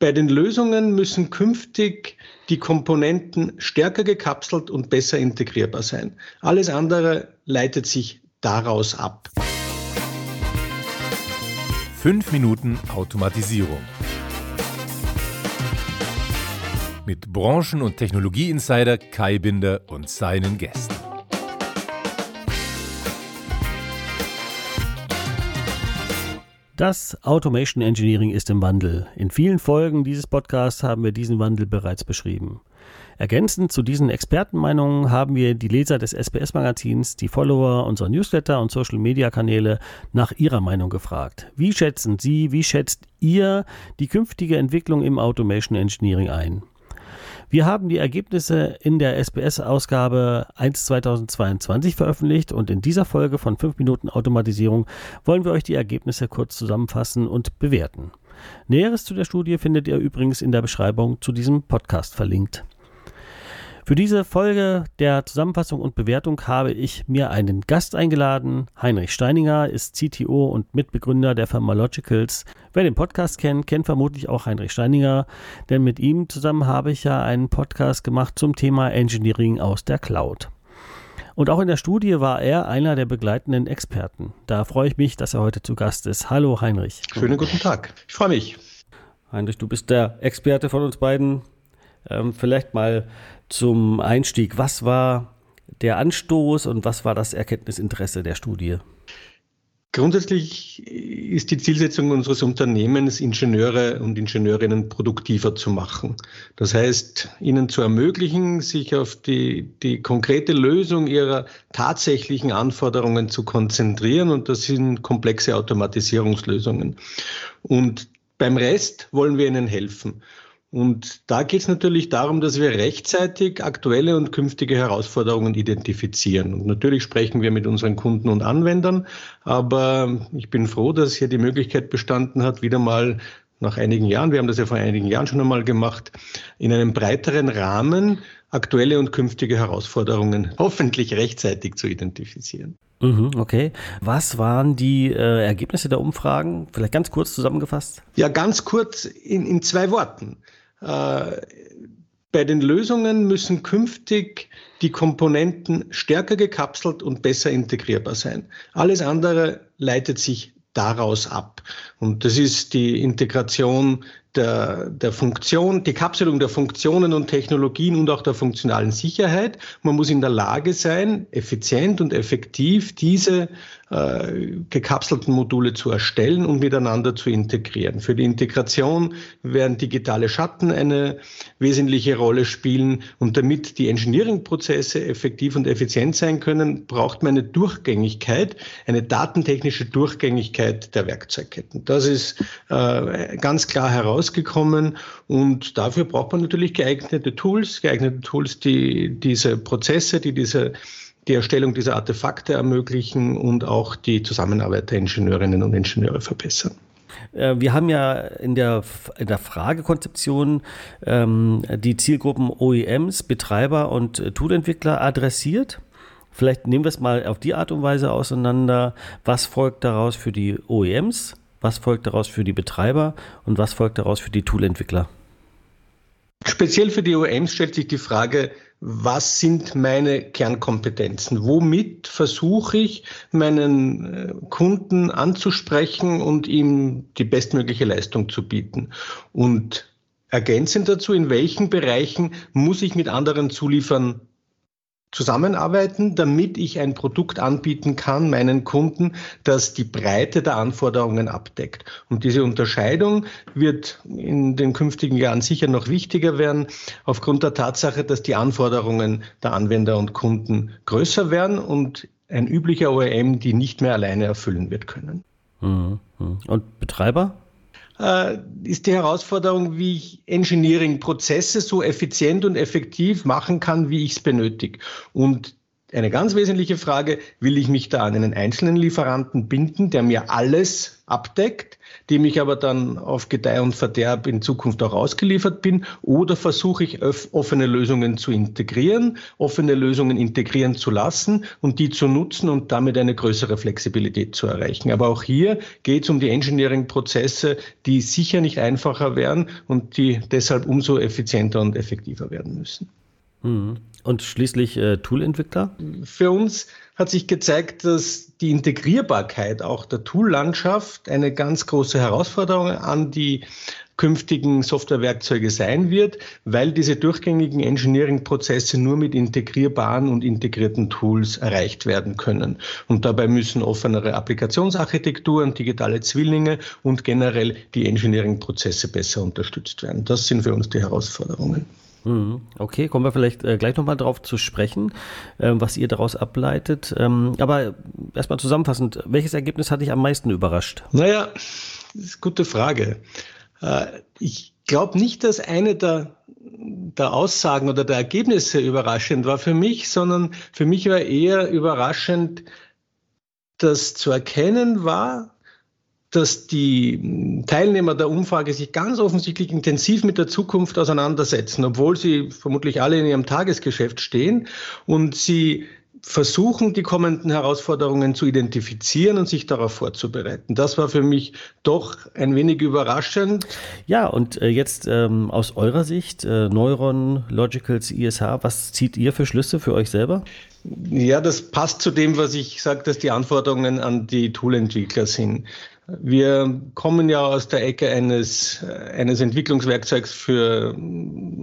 bei den Lösungen müssen künftig die Komponenten stärker gekapselt und besser integrierbar sein. Alles andere leitet sich daraus ab. Fünf Minuten Automatisierung. Mit Branchen- und Technologieinsider Kai Binder und seinen Gästen. Das Automation Engineering ist im Wandel. In vielen Folgen dieses Podcasts haben wir diesen Wandel bereits beschrieben. Ergänzend zu diesen Expertenmeinungen haben wir die Leser des SPS-Magazins, die Follower unserer Newsletter und Social-Media-Kanäle nach ihrer Meinung gefragt. Wie schätzen Sie, wie schätzt ihr die künftige Entwicklung im Automation Engineering ein? Wir haben die Ergebnisse in der SBS-Ausgabe 1 2022 veröffentlicht und in dieser Folge von 5 Minuten Automatisierung wollen wir euch die Ergebnisse kurz zusammenfassen und bewerten. Näheres zu der Studie findet ihr übrigens in der Beschreibung zu diesem Podcast verlinkt. Für diese Folge der Zusammenfassung und Bewertung habe ich mir einen Gast eingeladen. Heinrich Steininger ist CTO und Mitbegründer der Firma Logicals. Wer den Podcast kennt, kennt vermutlich auch Heinrich Steininger, denn mit ihm zusammen habe ich ja einen Podcast gemacht zum Thema Engineering aus der Cloud. Und auch in der Studie war er einer der begleitenden Experten. Da freue ich mich, dass er heute zu Gast ist. Hallo Heinrich. Schönen guten Tag. Ich freue mich. Heinrich, du bist der Experte von uns beiden. Ähm, vielleicht mal zum Einstieg. Was war der Anstoß und was war das Erkenntnisinteresse der Studie? Grundsätzlich ist die Zielsetzung unseres Unternehmens, Ingenieure und Ingenieurinnen produktiver zu machen. Das heißt, ihnen zu ermöglichen, sich auf die, die konkrete Lösung ihrer tatsächlichen Anforderungen zu konzentrieren. Und das sind komplexe Automatisierungslösungen. Und beim Rest wollen wir ihnen helfen. Und da geht es natürlich darum, dass wir rechtzeitig aktuelle und künftige Herausforderungen identifizieren. Und natürlich sprechen wir mit unseren Kunden und Anwendern, aber ich bin froh, dass hier die Möglichkeit bestanden hat, wieder mal nach einigen Jahren, wir haben das ja vor einigen Jahren schon einmal gemacht, in einem breiteren Rahmen aktuelle und künftige Herausforderungen hoffentlich rechtzeitig zu identifizieren. Mhm, okay. Was waren die äh, Ergebnisse der Umfragen? Vielleicht ganz kurz zusammengefasst? Ja, ganz kurz in, in zwei Worten. Äh, bei den Lösungen müssen künftig die Komponenten stärker gekapselt und besser integrierbar sein. Alles andere leitet sich daraus ab. Und das ist die Integration der, der Funktion, die Kapselung der Funktionen und Technologien und auch der funktionalen Sicherheit. Man muss in der Lage sein, effizient und effektiv diese äh, gekapselten Module zu erstellen und miteinander zu integrieren. Für die Integration werden digitale Schatten eine wesentliche Rolle spielen. Und damit die Engineering-Prozesse effektiv und effizient sein können, braucht man eine Durchgängigkeit, eine datentechnische Durchgängigkeit der Werkzeugketten. Das ist äh, ganz klar herausgekommen. Und dafür braucht man natürlich geeignete Tools, geeignete Tools, die diese Prozesse, die diese die Erstellung dieser Artefakte ermöglichen und auch die Zusammenarbeit der Ingenieurinnen und Ingenieure verbessern. Äh, wir haben ja in der, in der Fragekonzeption ähm, die Zielgruppen OEMs, Betreiber und äh, Toolentwickler adressiert. Vielleicht nehmen wir es mal auf die Art und Weise auseinander. Was folgt daraus für die OEMs? Was folgt daraus für die Betreiber? Und was folgt daraus für die Toolentwickler? Speziell für die OEMs stellt sich die Frage, was sind meine Kernkompetenzen? Womit versuche ich, meinen äh, Kunden anzusprechen und ihm die bestmögliche Leistung zu bieten? Und ergänzend dazu, in welchen Bereichen muss ich mit anderen Zuliefern zusammenarbeiten, damit ich ein Produkt anbieten kann, meinen Kunden, das die Breite der Anforderungen abdeckt. Und diese Unterscheidung wird in den künftigen Jahren sicher noch wichtiger werden, aufgrund der Tatsache, dass die Anforderungen der Anwender und Kunden größer werden und ein üblicher OEM die nicht mehr alleine erfüllen wird können. Mhm. Und Betreiber? Äh, ist die Herausforderung, wie ich Engineering-Prozesse so effizient und effektiv machen kann, wie ich es benötige. Und eine ganz wesentliche Frage, will ich mich da an einen einzelnen Lieferanten binden, der mir alles abdeckt, dem ich aber dann auf Gedeih und Verderb in Zukunft auch ausgeliefert bin, oder versuche ich offene Lösungen zu integrieren, offene Lösungen integrieren zu lassen und die zu nutzen und damit eine größere Flexibilität zu erreichen. Aber auch hier geht es um die Engineering-Prozesse, die sicher nicht einfacher werden und die deshalb umso effizienter und effektiver werden müssen. Und schließlich äh, Toolentwickler? Für uns hat sich gezeigt, dass die Integrierbarkeit auch der Toollandschaft eine ganz große Herausforderung an die künftigen Softwarewerkzeuge sein wird, weil diese durchgängigen Engineering-Prozesse nur mit integrierbaren und integrierten Tools erreicht werden können. Und dabei müssen offenere Applikationsarchitekturen, digitale Zwillinge und generell die Engineering-Prozesse besser unterstützt werden. Das sind für uns die Herausforderungen. Mhm. Okay, kommen wir vielleicht äh, gleich nochmal drauf zu sprechen, äh, was ihr daraus ableitet. Ähm, aber erstmal zusammenfassend, welches Ergebnis hat dich am meisten überrascht? Naja, das ist eine gute Frage. Äh, ich glaube nicht, dass eine der, der Aussagen oder der Ergebnisse überraschend war für mich, sondern für mich war eher überraschend, dass zu erkennen war, dass die Teilnehmer der Umfrage sich ganz offensichtlich intensiv mit der Zukunft auseinandersetzen, obwohl sie vermutlich alle in ihrem Tagesgeschäft stehen und sie versuchen, die kommenden Herausforderungen zu identifizieren und sich darauf vorzubereiten. Das war für mich doch ein wenig überraschend. Ja, und äh, jetzt ähm, aus eurer Sicht, äh, Neuron, Logicals, ISH, was zieht ihr für Schlüsse für euch selber? Ja, das passt zu dem, was ich sage, dass die Anforderungen an die Toolentwickler sind. Wir kommen ja aus der Ecke eines, eines Entwicklungswerkzeugs für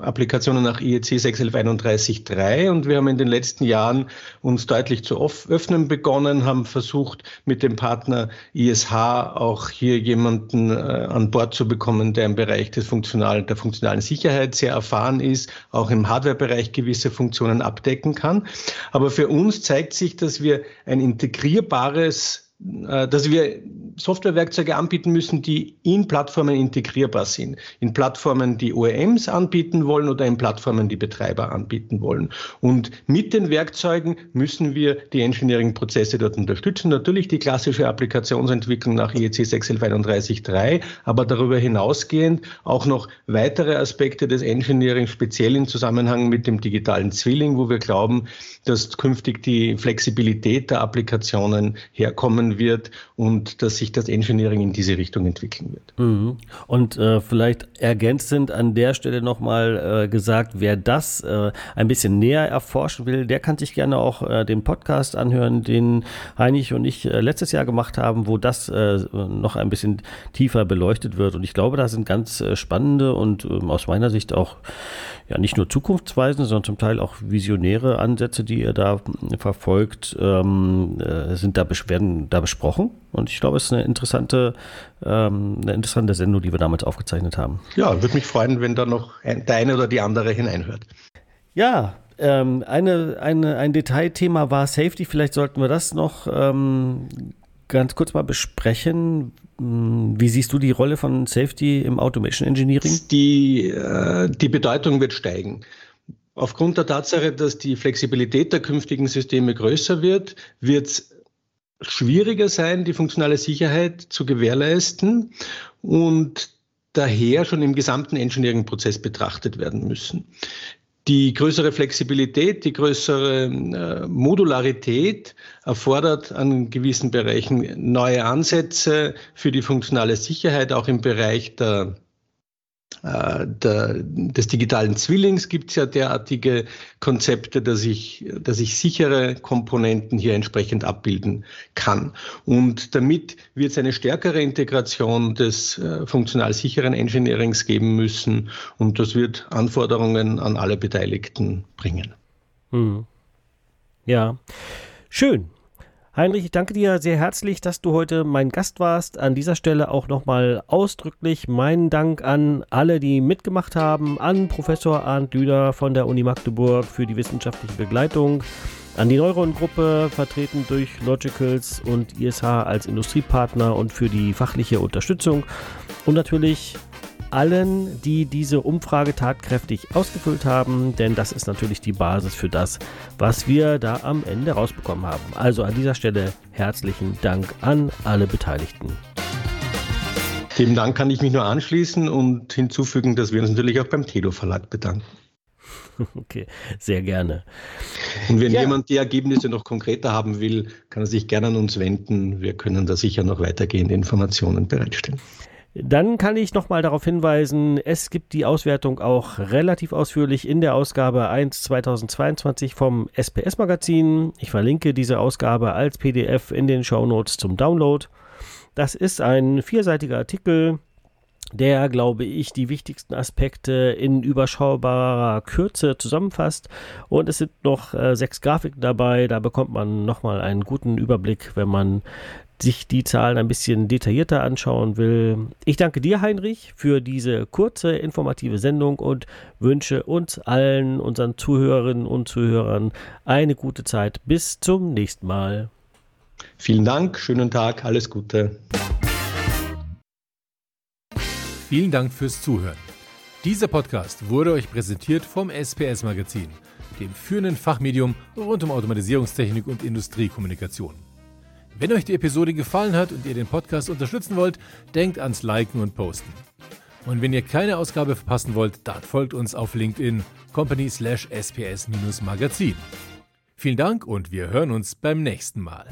Applikationen nach IEC 61131.3 und wir haben in den letzten Jahren uns deutlich zu öffnen begonnen, haben versucht, mit dem Partner ISH auch hier jemanden äh, an Bord zu bekommen, der im Bereich des funktionalen, der funktionalen Sicherheit sehr erfahren ist, auch im Hardwarebereich gewisse Funktionen abdecken kann. Aber für uns zeigt sich, dass wir ein integrierbares dass wir Softwarewerkzeuge anbieten müssen, die in Plattformen integrierbar sind. In Plattformen, die OEMs anbieten wollen oder in Plattformen, die Betreiber anbieten wollen. Und mit den Werkzeugen müssen wir die Engineering-Prozesse dort unterstützen. Natürlich die klassische Applikationsentwicklung nach IEC 61131.3, aber darüber hinausgehend auch noch weitere Aspekte des Engineering, speziell im Zusammenhang mit dem digitalen Zwilling, wo wir glauben, dass künftig die Flexibilität der Applikationen herkommen wird und dass sich das Engineering in diese Richtung entwickeln wird. Mhm. Und äh, vielleicht ergänzend an der Stelle nochmal äh, gesagt, wer das äh, ein bisschen näher erforschen will, der kann sich gerne auch äh, den Podcast anhören, den Heinrich und ich äh, letztes Jahr gemacht haben, wo das äh, noch ein bisschen tiefer beleuchtet wird. Und ich glaube, da sind ganz spannende und ähm, aus meiner Sicht auch ja nicht nur zukunftsweisende, sondern zum Teil auch visionäre Ansätze, die ihr da verfolgt, ähm, sind da werden da besprochen. Und ich glaube, es ist eine interessante, ähm, eine interessante Sendung, die wir damals aufgezeichnet haben. Ja, würde mich freuen, wenn da noch ein, der eine oder die andere hineinhört. Ja, ähm, eine, eine, ein Detailthema war Safety. Vielleicht sollten wir das noch ähm, ganz kurz mal besprechen. Hm, wie siehst du die Rolle von Safety im Automation Engineering? Die, äh, die Bedeutung wird steigen. Aufgrund der Tatsache, dass die Flexibilität der künftigen Systeme größer wird, wird es schwieriger sein, die funktionale Sicherheit zu gewährleisten und daher schon im gesamten Engineering-Prozess betrachtet werden müssen. Die größere Flexibilität, die größere äh, Modularität erfordert an gewissen Bereichen neue Ansätze für die funktionale Sicherheit, auch im Bereich der der, des digitalen Zwillings gibt es ja derartige Konzepte, dass ich, dass ich sichere Komponenten hier entsprechend abbilden kann. Und damit wird es eine stärkere Integration des äh, funktional sicheren Engineerings geben müssen und das wird Anforderungen an alle Beteiligten bringen. Hm. Ja, schön. Heinrich, ich danke dir sehr herzlich, dass du heute mein Gast warst. An dieser Stelle auch nochmal ausdrücklich meinen Dank an alle, die mitgemacht haben, an Professor Arndt Düder von der Uni Magdeburg für die wissenschaftliche Begleitung, an die Neuron-Gruppe, vertreten durch Logicals und ISH als Industriepartner und für die fachliche Unterstützung und natürlich allen, die diese Umfrage tatkräftig ausgefüllt haben, denn das ist natürlich die Basis für das, was wir da am Ende rausbekommen haben. Also an dieser Stelle herzlichen Dank an alle Beteiligten. Dem Dank kann ich mich nur anschließen und hinzufügen, dass wir uns natürlich auch beim Telo Verlag bedanken. Okay, sehr gerne. Und wenn ja. jemand die Ergebnisse noch konkreter haben will, kann er sich gerne an uns wenden. Wir können da sicher noch weitergehende Informationen bereitstellen. Dann kann ich nochmal darauf hinweisen, es gibt die Auswertung auch relativ ausführlich in der Ausgabe 1 2022 vom SPS Magazin. Ich verlinke diese Ausgabe als PDF in den Show Notes zum Download. Das ist ein vierseitiger Artikel, der, glaube ich, die wichtigsten Aspekte in überschaubarer Kürze zusammenfasst. Und es sind noch äh, sechs Grafiken dabei. Da bekommt man nochmal einen guten Überblick, wenn man sich die Zahlen ein bisschen detaillierter anschauen will. Ich danke dir, Heinrich, für diese kurze, informative Sendung und wünsche uns allen, unseren Zuhörerinnen und Zuhörern, eine gute Zeit. Bis zum nächsten Mal. Vielen Dank, schönen Tag, alles Gute. Vielen Dank fürs Zuhören. Dieser Podcast wurde euch präsentiert vom SPS Magazin, dem führenden Fachmedium rund um Automatisierungstechnik und Industriekommunikation. Wenn euch die Episode gefallen hat und ihr den Podcast unterstützen wollt, denkt ans Liken und Posten. Und wenn ihr keine Ausgabe verpassen wollt, dann folgt uns auf LinkedIn company slash sps-magazin. Vielen Dank und wir hören uns beim nächsten Mal.